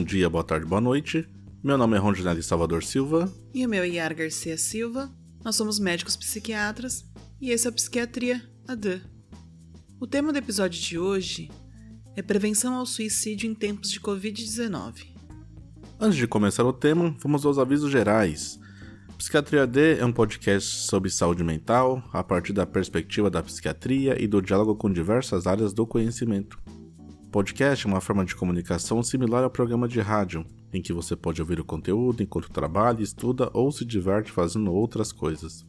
bom dia, boa tarde, boa noite. Meu nome é Rondinelli Salvador Silva. E o meu é Yara Garcia Silva. Nós somos médicos psiquiatras e esse é o Psiquiatria AD. O tema do episódio de hoje é prevenção ao suicídio em tempos de Covid-19. Antes de começar o tema, vamos aos avisos gerais. Psiquiatria D é um podcast sobre saúde mental a partir da perspectiva da psiquiatria e do diálogo com diversas áreas do conhecimento. Podcast é uma forma de comunicação similar ao programa de rádio, em que você pode ouvir o conteúdo enquanto trabalha, estuda ou se diverte fazendo outras coisas.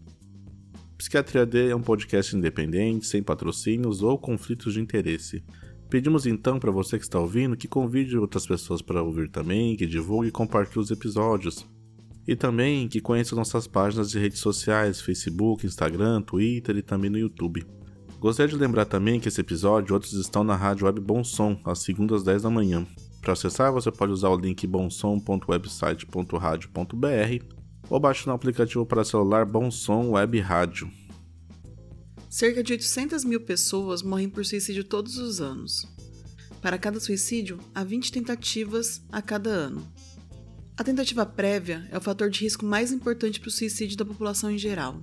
Psiquiatria D é um podcast independente, sem patrocínios ou conflitos de interesse. Pedimos então para você que está ouvindo que convide outras pessoas para ouvir também, que divulgue e compartilhe os episódios. E também que conheça nossas páginas de redes sociais, Facebook, Instagram, Twitter e também no YouTube. Gostaria de lembrar também que esse episódio e outros estão na rádio web Bom Som, às segundas às 10 da manhã. Para acessar, você pode usar o link bomsom.website.radio.br ou baixar no aplicativo para celular Bom Som Web Rádio. Cerca de 800 mil pessoas morrem por suicídio todos os anos. Para cada suicídio, há 20 tentativas a cada ano. A tentativa prévia é o fator de risco mais importante para o suicídio da população em geral.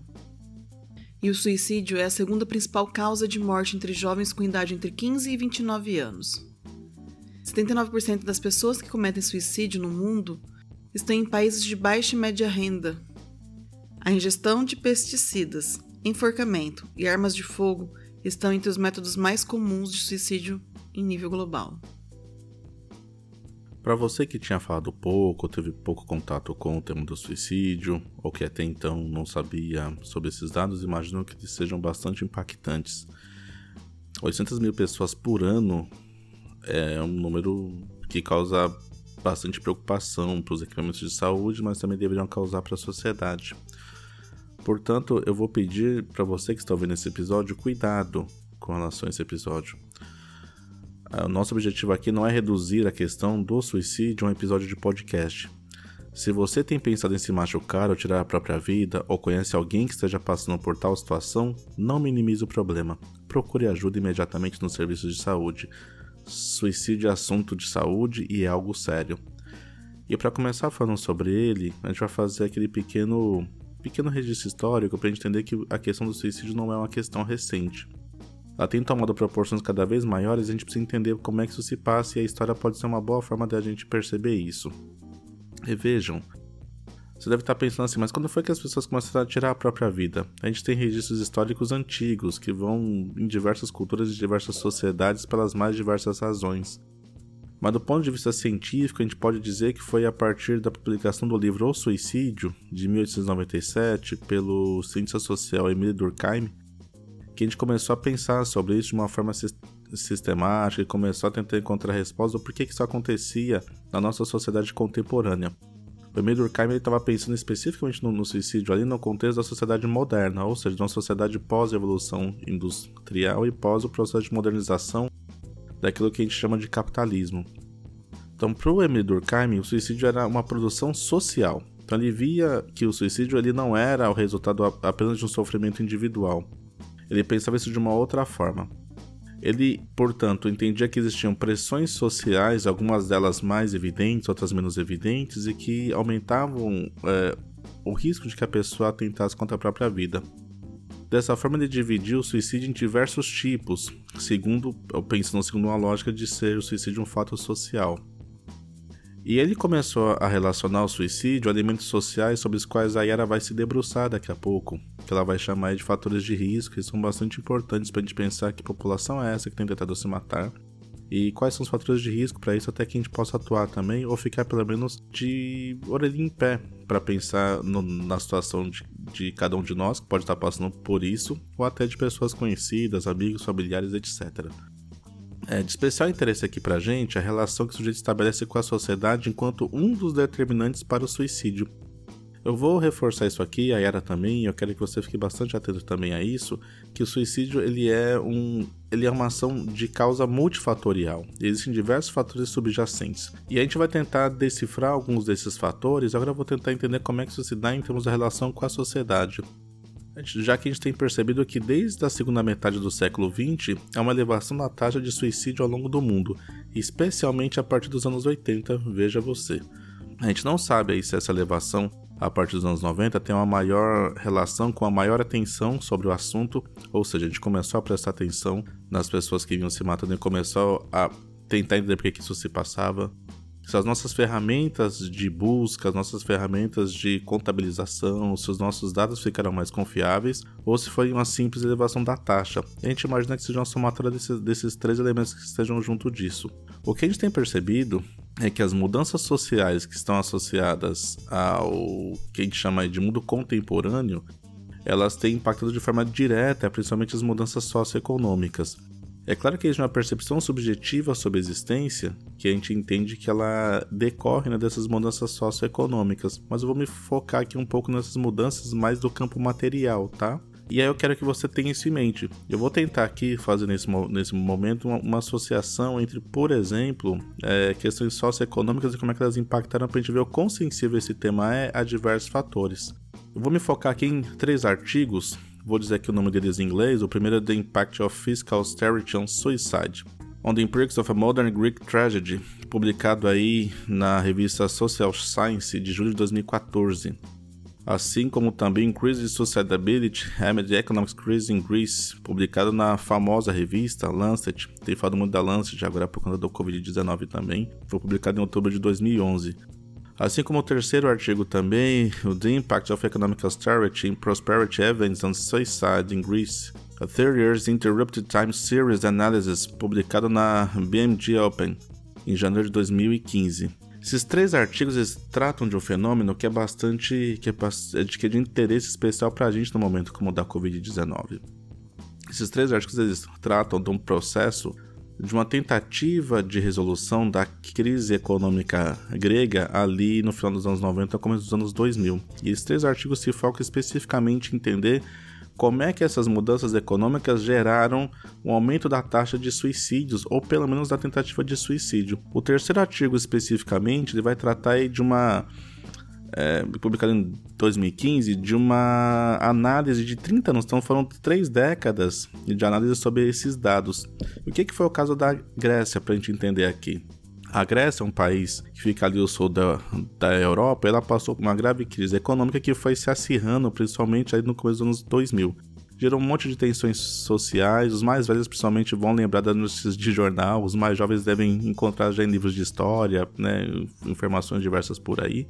E o suicídio é a segunda principal causa de morte entre jovens com idade entre 15 e 29 anos. 79% das pessoas que cometem suicídio no mundo estão em países de baixa e média renda. A ingestão de pesticidas, enforcamento e armas de fogo estão entre os métodos mais comuns de suicídio em nível global. Para você que tinha falado pouco, teve pouco contato com o tema do suicídio, ou que até então não sabia sobre esses dados, imagino que eles sejam bastante impactantes. 800 mil pessoas por ano é um número que causa bastante preocupação para os equipamentos de saúde, mas também deveriam causar para a sociedade. Portanto, eu vou pedir para você que está ouvindo esse episódio cuidado com relação a esse episódio. Ah, o nosso objetivo aqui não é reduzir a questão do suicídio a um episódio de podcast. Se você tem pensado em se machucar ou tirar a própria vida, ou conhece alguém que esteja passando por tal situação, não minimize o problema. Procure ajuda imediatamente nos serviços de saúde. Suicídio é assunto de saúde e é algo sério. E para começar falando sobre ele, a gente vai fazer aquele pequeno pequeno registro histórico para entender que a questão do suicídio não é uma questão recente. Ela tem tomado proporções cada vez maiores e a gente precisa entender como é que isso se passa e a história pode ser uma boa forma de a gente perceber isso. Revejam. Você deve estar pensando assim, mas quando foi que as pessoas começaram a tirar a própria vida? A gente tem registros históricos antigos que vão em diversas culturas e diversas sociedades pelas mais diversas razões. Mas do ponto de vista científico, a gente pode dizer que foi a partir da publicação do livro O Suicídio, de 1897, pelo cientista social Emile Durkheim, que a gente começou a pensar sobre isso de uma forma sistemática e começou a tentar encontrar resposta do porquê que isso acontecia na nossa sociedade contemporânea. O Emile Durkheim estava pensando especificamente no, no, suicídio ali no contexto da sociedade moderna, ou seja, de uma sociedade pós-evolução industrial e pós o processo de modernização daquilo que a gente chama de capitalismo. Então, para o Emile Durkheim, o suicídio era uma produção social. Então, ele via que o suicídio ele não era o resultado apenas de um sofrimento individual. Ele pensava isso de uma outra forma. Ele, portanto, entendia que existiam pressões sociais, algumas delas mais evidentes, outras menos evidentes, e que aumentavam é, o risco de que a pessoa atentasse contra a própria vida. Dessa forma, ele dividiu o suicídio em diversos tipos, segundo, pensando segundo uma lógica de ser o suicídio um fato social. E ele começou a relacionar o suicídio a elementos sociais sobre os quais a Yara vai se debruçar daqui a pouco, que ela vai chamar de fatores de risco, que são bastante importantes para a gente pensar que população é essa que tem tentado se matar, e quais são os fatores de risco para isso até que a gente possa atuar também ou ficar pelo menos de orelha em pé para pensar no, na situação de, de cada um de nós que pode estar passando por isso ou até de pessoas conhecidas, amigos, familiares, etc. É de especial interesse aqui pra gente a relação que o sujeito estabelece com a sociedade enquanto um dos determinantes para o suicídio. Eu vou reforçar isso aqui, a Yara também, eu quero que você fique bastante atento também a isso, que o suicídio ele é, um, ele é uma ação de causa multifatorial. Existem diversos fatores subjacentes. E a gente vai tentar decifrar alguns desses fatores, agora eu vou tentar entender como é que isso se dá em termos da relação com a sociedade. Já que a gente tem percebido que desde a segunda metade do século XX há uma elevação da taxa de suicídio ao longo do mundo, especialmente a partir dos anos 80, veja você. A gente não sabe aí se essa elevação a partir dos anos 90 tem uma maior relação com a maior atenção sobre o assunto, ou seja, a gente começou a prestar atenção nas pessoas que vinham se matando e começou a tentar entender por que isso se passava, se as nossas ferramentas de busca, as nossas ferramentas de contabilização, se os nossos dados ficarão mais confiáveis, ou se foi uma simples elevação da taxa. A gente imagina que seja uma somatória desses, desses três elementos que estejam junto disso. O que a gente tem percebido é que as mudanças sociais que estão associadas ao que a gente chama de mundo contemporâneo, elas têm impactado de forma direta, principalmente as mudanças socioeconômicas. É claro que existe uma percepção subjetiva sobre a existência, que a gente entende que ela decorre né, dessas mudanças socioeconômicas, mas eu vou me focar aqui um pouco nessas mudanças mais do campo material, tá? E aí eu quero que você tenha isso em mente. Eu vou tentar aqui fazer nesse, nesse momento uma, uma associação entre, por exemplo, é, questões socioeconômicas e como é que elas impactaram para a gente ver o quão sensível esse tema é a diversos fatores. Eu vou me focar aqui em três artigos Vou dizer aqui o nome deles em inglês. O primeiro é The Impact of Fiscal Austerity on Suicide. On the Empirics of a Modern Greek Tragedy, publicado aí na revista Social Science de julho de 2014. Assim como também Increased Suicidability, Amid Economic Crisis in Greece, publicado na famosa revista Lancet. Tem falado muito da Lancet agora por conta do Covid-19 também. Foi publicado em outubro de 2011. Assim como o terceiro artigo também, o The Impact of Economic Austerity and Prosperity Evidence on Suicide in Greece, a 30 Years Interrupted Time Series Analysis, publicado na BMG Open, em janeiro de 2015. Esses três artigos tratam de um fenômeno que é bastante que é, de, que é de interesse especial para a gente no momento como o da Covid-19. Esses três artigos tratam de um processo de uma tentativa de resolução da crise econômica grega ali no final dos anos 90 começo dos anos 2000. E esses três artigos se focam especificamente em entender como é que essas mudanças econômicas geraram um aumento da taxa de suicídios, ou pelo menos da tentativa de suicídio. O terceiro artigo especificamente ele vai tratar de uma é, publicado em 2015, de uma análise de 30 anos, então foram três décadas de análise sobre esses dados. O que, que foi o caso da Grécia, para a gente entender aqui? A Grécia é um país que fica ali ao sul da, da Europa, ela passou por uma grave crise econômica que foi se acirrando, principalmente aí no começo dos anos 2000 gerou um monte de tensões sociais. Os mais velhos, principalmente, vão lembrar das notícias de jornal. Os mais jovens devem encontrar já em livros de história, né, informações diversas por aí.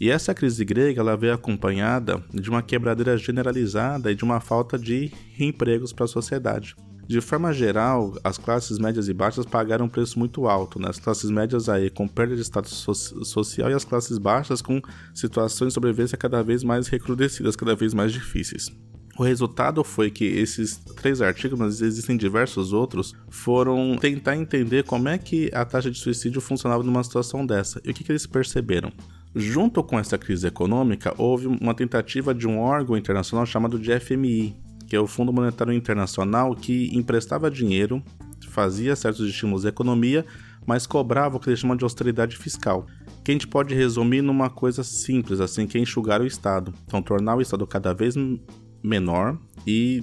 E essa crise grega ela veio acompanhada de uma quebradeira generalizada e de uma falta de empregos para a sociedade. De forma geral, as classes médias e baixas pagaram um preço muito alto, né? as classes médias aí com perda de status so social e as classes baixas com situações de sobrevivência cada vez mais recrudescidas, cada vez mais difíceis. O resultado foi que esses três artigos, mas existem diversos outros, foram tentar entender como é que a taxa de suicídio funcionava numa situação dessa. E o que, que eles perceberam? Junto com essa crise econômica, houve uma tentativa de um órgão internacional chamado de FMI, que é o Fundo Monetário Internacional, que emprestava dinheiro, fazia certos estímulos à economia, mas cobrava o que eles chamam de austeridade fiscal, que a gente pode resumir numa coisa simples, assim, que é enxugar o Estado. Então, tornar o Estado cada vez menor e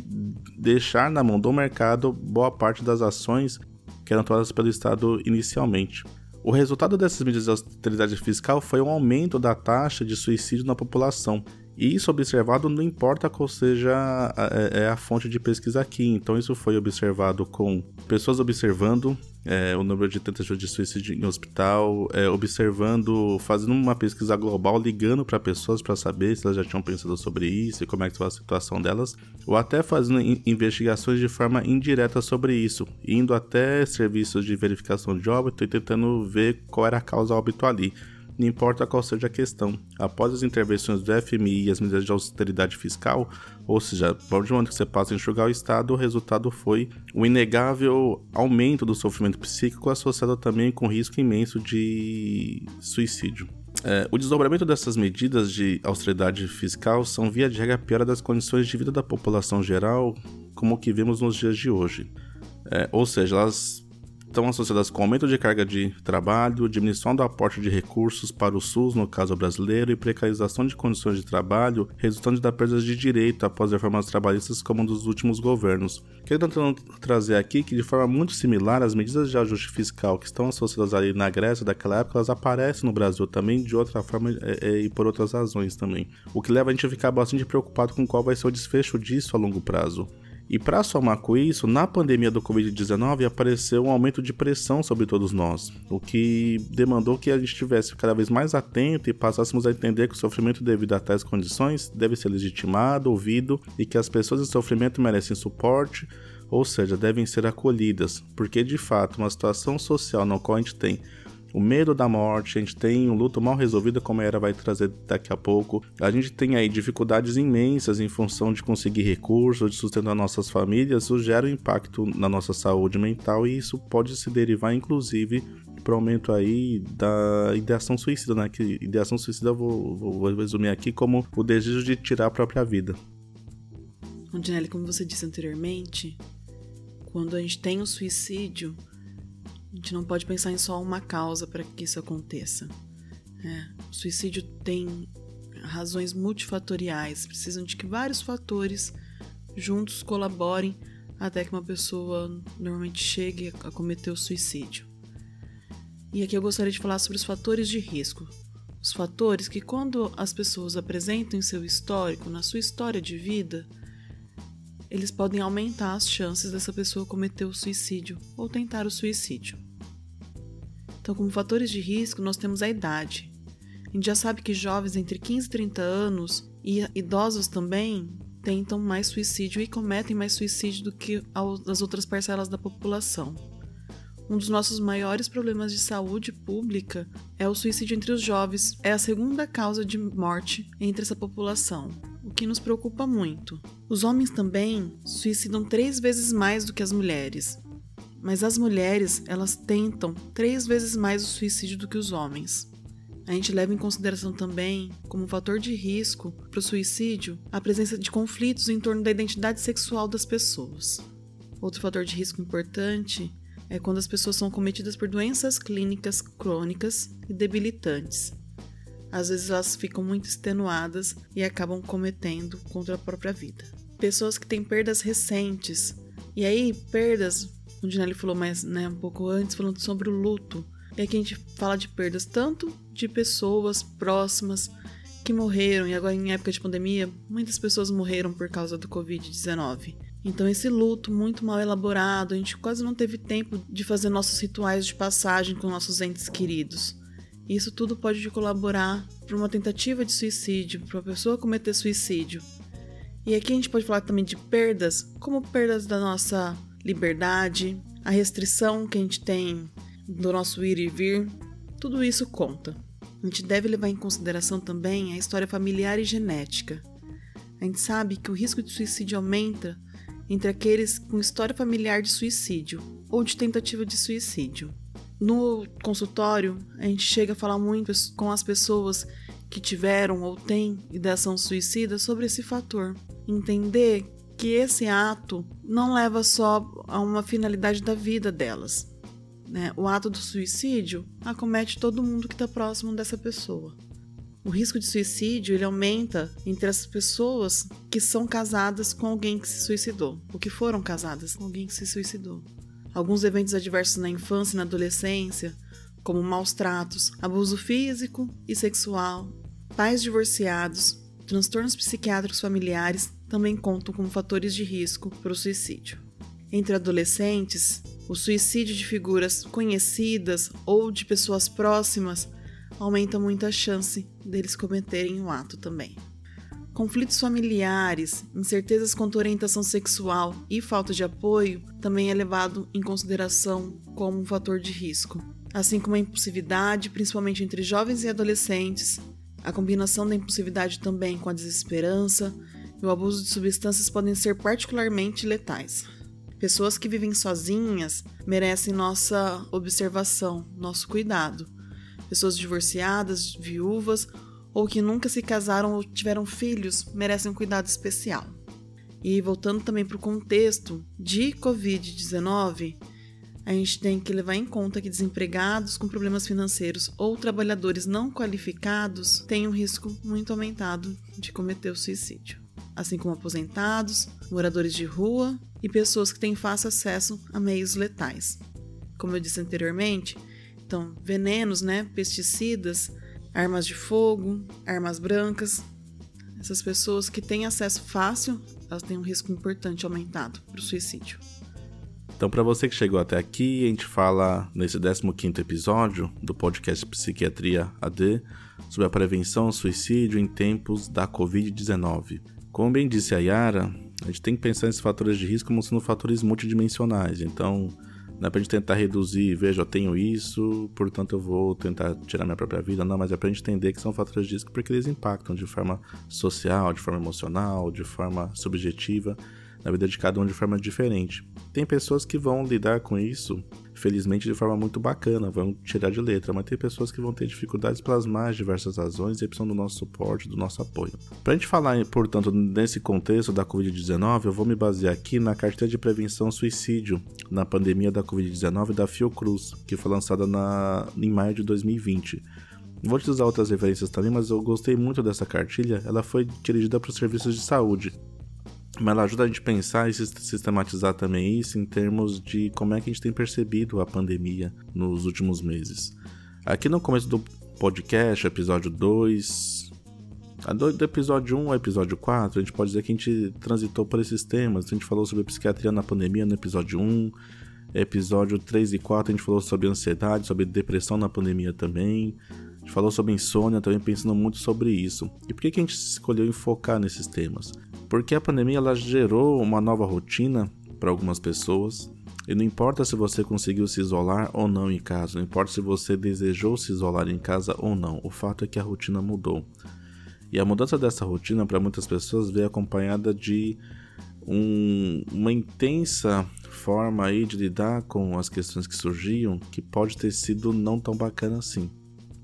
deixar na mão do mercado boa parte das ações que eram tomadas pelo Estado inicialmente. O resultado dessas medidas de austeridade fiscal foi um aumento da taxa de suicídio na população. E isso observado não importa qual seja a, é, é a fonte de pesquisa aqui. Então, isso foi observado com pessoas observando é, o número de tentativas de suicídio em hospital, é, observando, fazendo uma pesquisa global, ligando para pessoas para saber se elas já tinham pensado sobre isso e como é que estava a situação delas, ou até fazendo investigações de forma indireta sobre isso, indo até serviços de verificação de óbito e tentando ver qual era a causa óbito ali não importa qual seja a questão. Após as intervenções do FMI e as medidas de austeridade fiscal, ou seja, de onde você passa a enxugar o Estado, o resultado foi o inegável aumento do sofrimento psíquico associado também com risco imenso de suicídio. É, o desdobramento dessas medidas de austeridade fiscal são via de regra piora das condições de vida da população geral, como o que vemos nos dias de hoje. É, ou seja, elas estão associadas com aumento de carga de trabalho, diminuição do aporte de recursos para o SUS, no caso brasileiro, e precarização de condições de trabalho, resultando da perda de direito após reformas trabalhistas como um dos últimos governos. Quero tentando trazer aqui que, de forma muito similar, as medidas de ajuste fiscal que estão associadas ali na Grécia daquela época, elas aparecem no Brasil também de outra forma é, é, e por outras razões também. O que leva a gente a ficar bastante preocupado com qual vai ser o desfecho disso a longo prazo. E para somar com isso, na pandemia do Covid-19 apareceu um aumento de pressão sobre todos nós, o que demandou que a gente estivesse cada vez mais atento e passássemos a entender que o sofrimento devido a tais condições deve ser legitimado, ouvido e que as pessoas em sofrimento merecem suporte, ou seja, devem ser acolhidas, porque de fato uma situação social na qual a gente tem o medo da morte, a gente tem um luto mal resolvido, como a Era vai trazer daqui a pouco. A gente tem aí dificuldades imensas em função de conseguir recursos, de sustentar nossas famílias, isso gera um impacto na nossa saúde mental e isso pode se derivar, inclusive, para o aumento aí da ideação suicida, né? Que ideação suicida vou, vou, vou resumir aqui como o desejo de tirar a própria vida. Ondinelli, como você disse anteriormente, quando a gente tem o um suicídio, a gente não pode pensar em só uma causa para que isso aconteça. É, o suicídio tem razões multifatoriais, precisam de que vários fatores juntos colaborem até que uma pessoa normalmente chegue a cometer o suicídio. E aqui eu gostaria de falar sobre os fatores de risco. Os fatores que, quando as pessoas apresentam em seu histórico, na sua história de vida, eles podem aumentar as chances dessa pessoa cometer o suicídio ou tentar o suicídio. Então, como fatores de risco, nós temos a idade. A gente já sabe que jovens entre 15 e 30 anos e idosos também tentam mais suicídio e cometem mais suicídio do que as outras parcelas da população. Um dos nossos maiores problemas de saúde pública é o suicídio entre os jovens, é a segunda causa de morte entre essa população o que nos preocupa muito. Os homens também suicidam três vezes mais do que as mulheres, mas as mulheres elas tentam três vezes mais o suicídio do que os homens. A gente leva em consideração também, como fator de risco para o suicídio, a presença de conflitos em torno da identidade sexual das pessoas. Outro fator de risco importante é quando as pessoas são cometidas por doenças clínicas crônicas e debilitantes, às vezes elas ficam muito extenuadas e acabam cometendo contra a própria vida. Pessoas que têm perdas recentes. E aí, perdas, o Dinelli falou mais né, um pouco antes, falando sobre o luto. E aqui a gente fala de perdas tanto de pessoas próximas que morreram, e agora em época de pandemia, muitas pessoas morreram por causa do Covid-19. Então, esse luto muito mal elaborado, a gente quase não teve tempo de fazer nossos rituais de passagem com nossos entes queridos. Isso tudo pode colaborar para uma tentativa de suicídio, para a pessoa cometer suicídio. E aqui a gente pode falar também de perdas, como perdas da nossa liberdade, a restrição que a gente tem do nosso ir e vir, tudo isso conta. A gente deve levar em consideração também a história familiar e genética. A gente sabe que o risco de suicídio aumenta entre aqueles com história familiar de suicídio ou de tentativa de suicídio. No consultório, a gente chega a falar muito com as pessoas que tiveram ou têm ideação suicida sobre esse fator. Entender que esse ato não leva só a uma finalidade da vida delas. Né? O ato do suicídio acomete todo mundo que está próximo dessa pessoa. O risco de suicídio ele aumenta entre as pessoas que são casadas com alguém que se suicidou, ou que foram casadas com alguém que se suicidou. Alguns eventos adversos na infância e na adolescência, como maus tratos, abuso físico e sexual, pais divorciados, transtornos psiquiátricos familiares também contam como fatores de risco para o suicídio. Entre adolescentes, o suicídio de figuras conhecidas ou de pessoas próximas aumenta muito a chance deles cometerem o ato também. Conflitos familiares, incertezas quanto à orientação sexual e falta de apoio também é levado em consideração como um fator de risco, assim como a impulsividade, principalmente entre jovens e adolescentes, a combinação da impulsividade também com a desesperança e o abuso de substâncias podem ser particularmente letais. Pessoas que vivem sozinhas merecem nossa observação, nosso cuidado. Pessoas divorciadas, viúvas ou que nunca se casaram ou tiveram filhos merecem um cuidado especial. E voltando também para o contexto de Covid-19, a gente tem que levar em conta que desempregados com problemas financeiros ou trabalhadores não qualificados têm um risco muito aumentado de cometer o suicídio, assim como aposentados, moradores de rua e pessoas que têm fácil acesso a meios letais. Como eu disse anteriormente, então venenos, né, pesticidas, armas de fogo, armas brancas, essas pessoas que têm acesso fácil, elas têm um risco importante aumentado para o suicídio. Então, para você que chegou até aqui, a gente fala nesse 15 episódio do podcast Psiquiatria AD sobre a prevenção ao suicídio em tempos da Covid-19. Como bem disse a Yara, a gente tem que pensar nesses fatores de risco como sendo fatores multidimensionais. Então, não é pra gente tentar reduzir, veja, eu tenho isso, portanto eu vou tentar tirar minha própria vida. Não, mas é pra gente entender que são fatores de risco porque eles impactam de forma social, de forma emocional, de forma subjetiva na vida de cada um de forma diferente. Tem pessoas que vão lidar com isso, felizmente, de forma muito bacana, vão tirar de letra, mas tem pessoas que vão ter dificuldades pelas mais diversas razões e precisam do nosso suporte, do nosso apoio. Para a gente falar, portanto, nesse contexto da Covid-19, eu vou me basear aqui na carteira de prevenção suicídio na pandemia da Covid-19 da Fiocruz, que foi lançada na, em maio de 2020. Vou te usar outras referências também, mas eu gostei muito dessa cartilha. Ela foi dirigida para os serviços de saúde mas ela ajuda a gente a pensar e sistematizar também isso em termos de como é que a gente tem percebido a pandemia nos últimos meses. Aqui no começo do podcast, episódio 2, do episódio 1 ao episódio 4, a gente pode dizer que a gente transitou por esses temas. A gente falou sobre psiquiatria na pandemia no episódio 1, episódio 3 e 4 a gente falou sobre ansiedade, sobre depressão na pandemia também. A gente falou sobre insônia também, pensando muito sobre isso. E por que, que a gente escolheu enfocar nesses temas? Porque a pandemia ela gerou uma nova rotina para algumas pessoas. E não importa se você conseguiu se isolar ou não em casa, não importa se você desejou se isolar em casa ou não, o fato é que a rotina mudou. E a mudança dessa rotina para muitas pessoas veio acompanhada de um, uma intensa forma aí de lidar com as questões que surgiam que pode ter sido não tão bacana assim.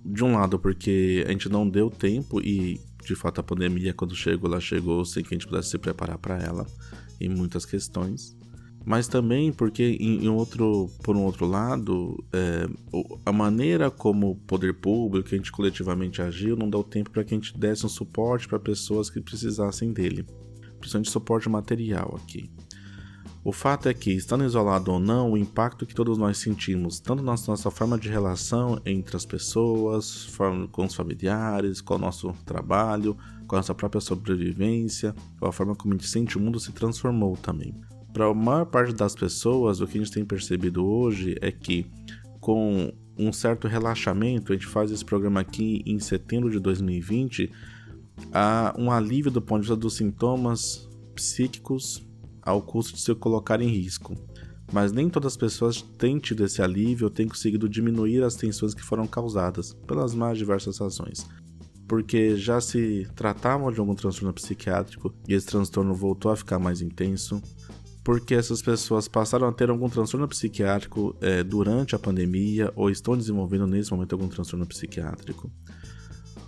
De um lado, porque a gente não deu tempo e de fato a pandemia quando chegou ela chegou sem que a gente pudesse se preparar para ela em muitas questões. Mas também porque em, em outro por um outro lado é, a maneira como o poder público a gente coletivamente agiu não deu tempo para que a gente desse um suporte para pessoas que precisassem dele. Principalmente suporte material aqui o fato é que, estando isolado ou não, o impacto que todos nós sentimos, tanto na nossa forma de relação entre as pessoas, com os familiares, com o nosso trabalho, com a nossa própria sobrevivência, com a forma como a gente sente o mundo se transformou também. Para a maior parte das pessoas, o que a gente tem percebido hoje é que, com um certo relaxamento, a gente faz esse programa aqui em setembro de 2020, há um alívio do ponto de vista dos sintomas psíquicos ao custo de se colocar em risco. Mas nem todas as pessoas têm tido esse alívio ou têm conseguido diminuir as tensões que foram causadas, pelas mais diversas razões. Porque já se tratavam de algum transtorno psiquiátrico e esse transtorno voltou a ficar mais intenso, porque essas pessoas passaram a ter algum transtorno psiquiátrico é, durante a pandemia ou estão desenvolvendo nesse momento algum transtorno psiquiátrico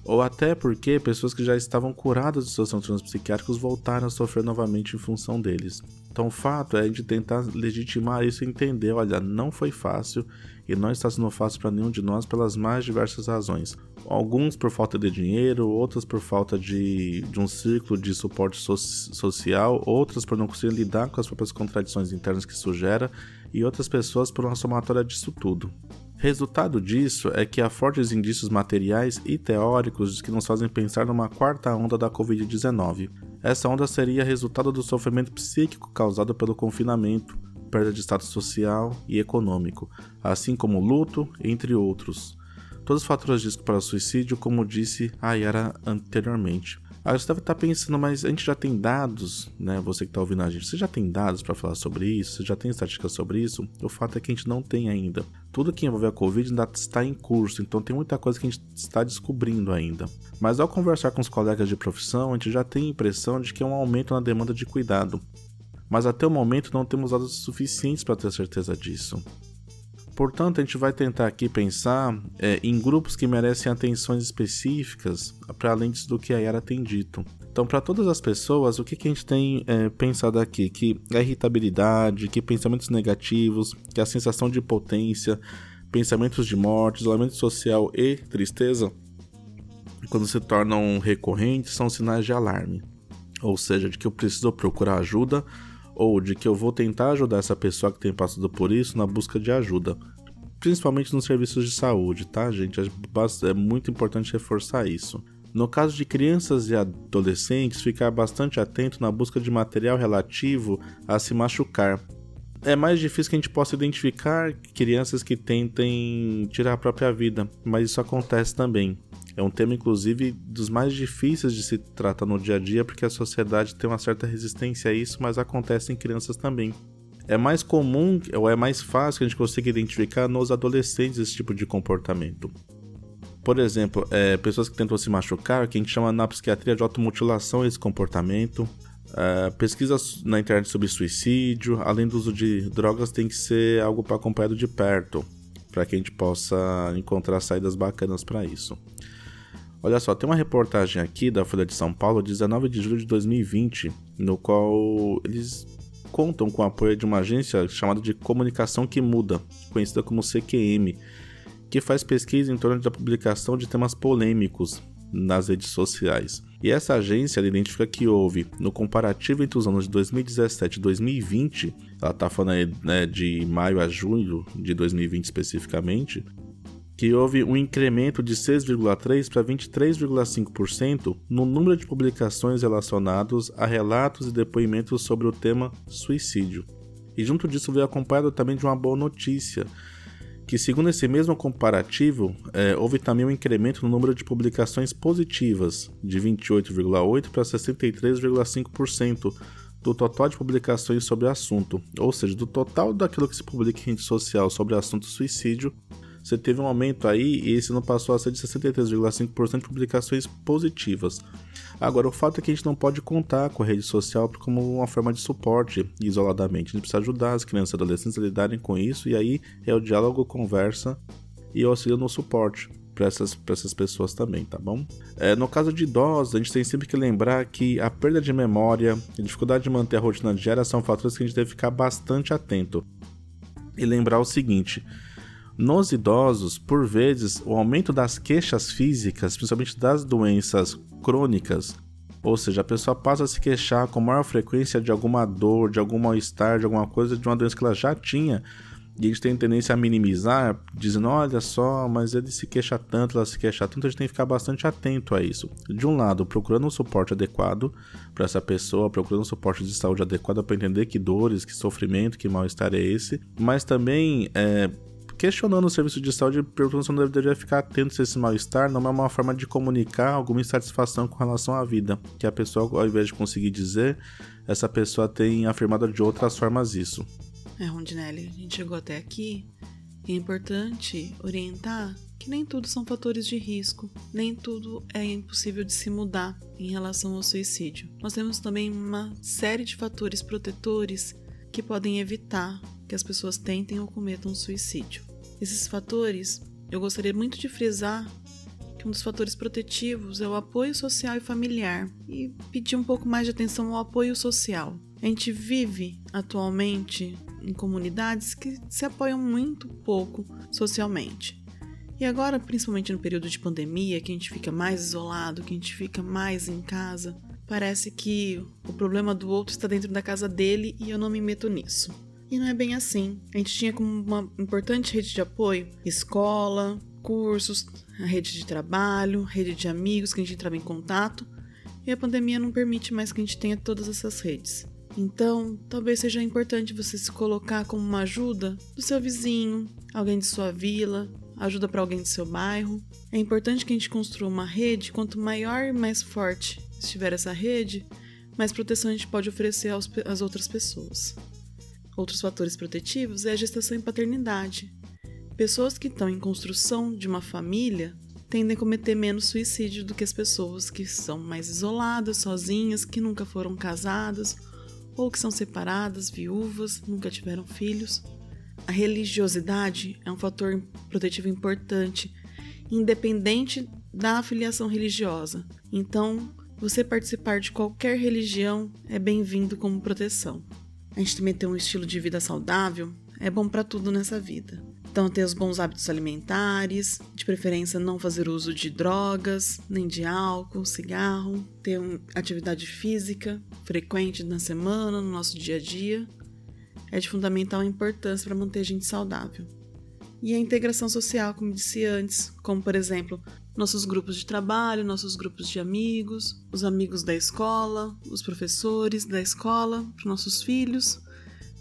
ou até porque pessoas que já estavam curadas de seus transtornos psiquiátricos voltaram a sofrer novamente em função deles. Então, o fato é gente tentar legitimar isso e entender: olha, não foi fácil e não está sendo fácil para nenhum de nós pelas mais diversas razões. Alguns por falta de dinheiro, outros por falta de, de um ciclo de suporte so social, outras por não conseguir lidar com as próprias contradições internas que isso gera, e outras pessoas por uma somatória disso tudo. Resultado disso é que há fortes indícios materiais e teóricos que nos fazem pensar numa quarta onda da Covid-19. Essa onda seria resultado do sofrimento psíquico causado pelo confinamento, perda de status social e econômico, assim como luto, entre outros. Todos os fatores de risco para suicídio, como disse a Yara anteriormente. Aí você deve estar pensando, mas a gente já tem dados, né? Você que está ouvindo a gente, você já tem dados para falar sobre isso? Você já tem estatísticas sobre isso? O fato é que a gente não tem ainda. Tudo que envolve a Covid ainda está em curso, então tem muita coisa que a gente está descobrindo ainda. Mas ao conversar com os colegas de profissão, a gente já tem a impressão de que é um aumento na demanda de cuidado. Mas até o momento não temos dados suficientes para ter certeza disso. Portanto, a gente vai tentar aqui pensar é, em grupos que merecem atenções específicas para além disso do que a Yara tem dito. Então, para todas as pessoas, o que, que a gente tem é, pensado aqui? Que a irritabilidade, que pensamentos negativos, que a sensação de potência, pensamentos de morte, isolamento social e tristeza, quando se tornam recorrentes, são sinais de alarme. Ou seja, de que eu preciso procurar ajuda ou de que eu vou tentar ajudar essa pessoa que tem passado por isso na busca de ajuda. Principalmente nos serviços de saúde, tá, gente? É, é muito importante reforçar isso. No caso de crianças e adolescentes, ficar bastante atento na busca de material relativo a se machucar. É mais difícil que a gente possa identificar crianças que tentem tirar a própria vida, mas isso acontece também. É um tema, inclusive, dos mais difíceis de se tratar no dia a dia, porque a sociedade tem uma certa resistência a isso, mas acontece em crianças também. É mais comum ou é mais fácil que a gente consiga identificar nos adolescentes esse tipo de comportamento. Por exemplo, é, pessoas que tentam se machucar, que a gente chama na psiquiatria de automutilação esse comportamento. É, pesquisas na internet sobre suicídio, além do uso de drogas, tem que ser algo para acompanhado de perto, para que a gente possa encontrar saídas bacanas para isso. Olha só, tem uma reportagem aqui da Folha de São Paulo, 19 de julho de 2020, no qual eles contam com o apoio de uma agência chamada de Comunicação que Muda, conhecida como CQM, que faz pesquisa em torno da publicação de temas polêmicos nas redes sociais. E essa agência identifica que houve, no comparativo entre os anos de 2017 e 2020, ela está falando né, de maio a junho de 2020 especificamente, que houve um incremento de 6,3% para 23,5% no número de publicações relacionados a relatos e depoimentos sobre o tema suicídio. E junto disso veio acompanhado também de uma boa notícia, que segundo esse mesmo comparativo, é, houve também um incremento no número de publicações positivas, de 28,8% para 63,5% do total de publicações sobre o assunto, ou seja, do total daquilo que se publica em rede social sobre o assunto suicídio, você teve um aumento aí e esse não passou a ser de 63,5% de publicações positivas. Agora, o fato é que a gente não pode contar com a rede social como uma forma de suporte isoladamente. A gente precisa ajudar as crianças e adolescentes a lidarem com isso, e aí é o diálogo, conversa e auxílio no suporte para essas, essas pessoas também, tá bom? É, no caso de idosos, a gente tem sempre que lembrar que a perda de memória, a dificuldade de manter a rotina diária são fatores que a gente deve ficar bastante atento. E lembrar o seguinte: nos idosos, por vezes, o aumento das queixas físicas, principalmente das doenças crônicas, ou seja, a pessoa passa a se queixar com maior frequência de alguma dor, de algum mal-estar, de alguma coisa, de uma doença que ela já tinha, e gente tem tendência a minimizar, dizendo: olha só, mas ele se queixa tanto, ela se queixa tanto, a gente tem que ficar bastante atento a isso. De um lado, procurando um suporte adequado para essa pessoa, procurando um suporte de saúde adequado para entender que dores, que sofrimento, que mal-estar é esse, mas também é, questionando o serviço de saúde, perguntando se não deveria ficar atento se esse mal-estar não é uma forma de comunicar alguma insatisfação com relação à vida. Que a pessoa, ao invés de conseguir dizer, essa pessoa tem afirmado de outras formas isso. É, Rondinelli, a gente chegou até aqui é importante orientar que nem tudo são fatores de risco, nem tudo é impossível de se mudar em relação ao suicídio. Nós temos também uma série de fatores protetores que podem evitar que as pessoas tentem ou cometam suicídio. Esses fatores, eu gostaria muito de frisar que um dos fatores protetivos é o apoio social e familiar e pedir um pouco mais de atenção ao apoio social. A gente vive atualmente em comunidades que se apoiam muito pouco socialmente. E agora, principalmente no período de pandemia, que a gente fica mais isolado, que a gente fica mais em casa, parece que o problema do outro está dentro da casa dele e eu não me meto nisso. E não é bem assim. A gente tinha como uma importante rede de apoio escola, cursos, a rede de trabalho, rede de amigos que a gente entrava em contato, e a pandemia não permite mais que a gente tenha todas essas redes. Então, talvez seja importante você se colocar como uma ajuda do seu vizinho, alguém de sua vila, ajuda para alguém do seu bairro. É importante que a gente construa uma rede, quanto maior e mais forte estiver essa rede, mais proteção a gente pode oferecer às outras pessoas. Outros fatores protetivos é a gestação e paternidade. Pessoas que estão em construção de uma família tendem a cometer menos suicídio do que as pessoas que são mais isoladas, sozinhas, que nunca foram casadas ou que são separadas, viúvas, nunca tiveram filhos. A religiosidade é um fator protetivo importante, independente da afiliação religiosa. Então, Você participar de qualquer religião é bem-vindo como proteção. A gente também ter um estilo de vida saudável é bom para tudo nessa vida. Então, ter os bons hábitos alimentares, de preferência não fazer uso de drogas, nem de álcool, cigarro, ter uma atividade física frequente na semana, no nosso dia a dia, é de fundamental importância para manter a gente saudável. E a integração social, como disse antes, como por exemplo, nossos grupos de trabalho, nossos grupos de amigos, os amigos da escola, os professores da escola, para nossos filhos,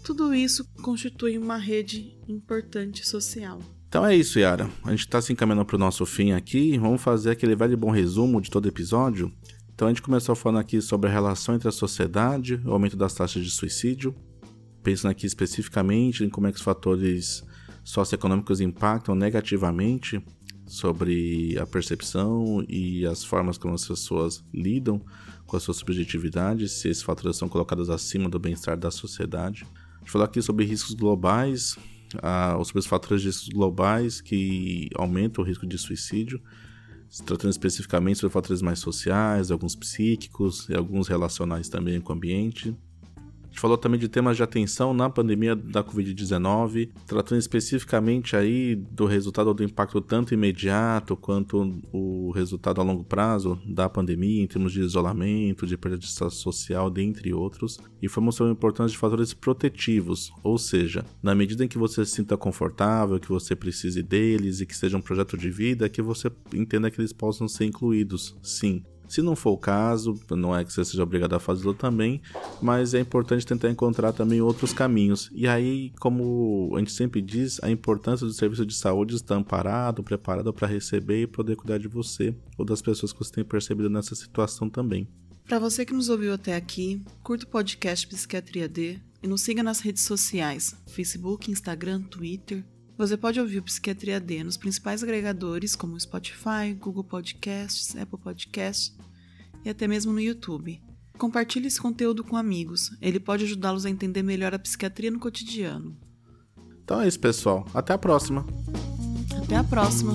tudo isso constitui uma rede importante social. Então é isso, Yara. A gente está se encaminhando para o nosso fim aqui. Vamos fazer aquele velho bom resumo de todo episódio. Então a gente começou falando aqui sobre a relação entre a sociedade, o aumento das taxas de suicídio, pensando aqui especificamente em como é que os fatores socioeconômicos impactam negativamente sobre a percepção e as formas como as pessoas lidam com as suas subjetividades, se esses fatores são colocados acima do bem-estar da sociedade. Gente falou aqui sobre riscos globais, uh, sobre os fatores de riscos globais que aumentam o risco de suicídio, se tratando especificamente sobre fatores mais sociais, alguns psíquicos e alguns relacionais também com o ambiente gente falou também de temas de atenção na pandemia da Covid-19, tratando especificamente aí do resultado do impacto tanto imediato quanto o resultado a longo prazo da pandemia em termos de isolamento, de perda de status social, dentre outros. E foi mostrando a importância de fatores protetivos, ou seja, na medida em que você se sinta confortável, que você precise deles e que seja um projeto de vida, que você entenda que eles possam ser incluídos, sim, se não for o caso, não é que você seja obrigado a fazê-lo também, mas é importante tentar encontrar também outros caminhos. E aí, como a gente sempre diz, a importância do serviço de saúde estar amparado, preparado para receber e poder cuidar de você ou das pessoas que você tem percebido nessa situação também. Para você que nos ouviu até aqui, curta o podcast Psiquiatria D e nos siga nas redes sociais: Facebook, Instagram, Twitter. Você pode ouvir o Psiquiatria D nos principais agregadores como Spotify, Google Podcasts, Apple Podcasts e até mesmo no YouTube. Compartilhe esse conteúdo com amigos, ele pode ajudá-los a entender melhor a psiquiatria no cotidiano. Então é isso, pessoal. Até a próxima. Até a próxima.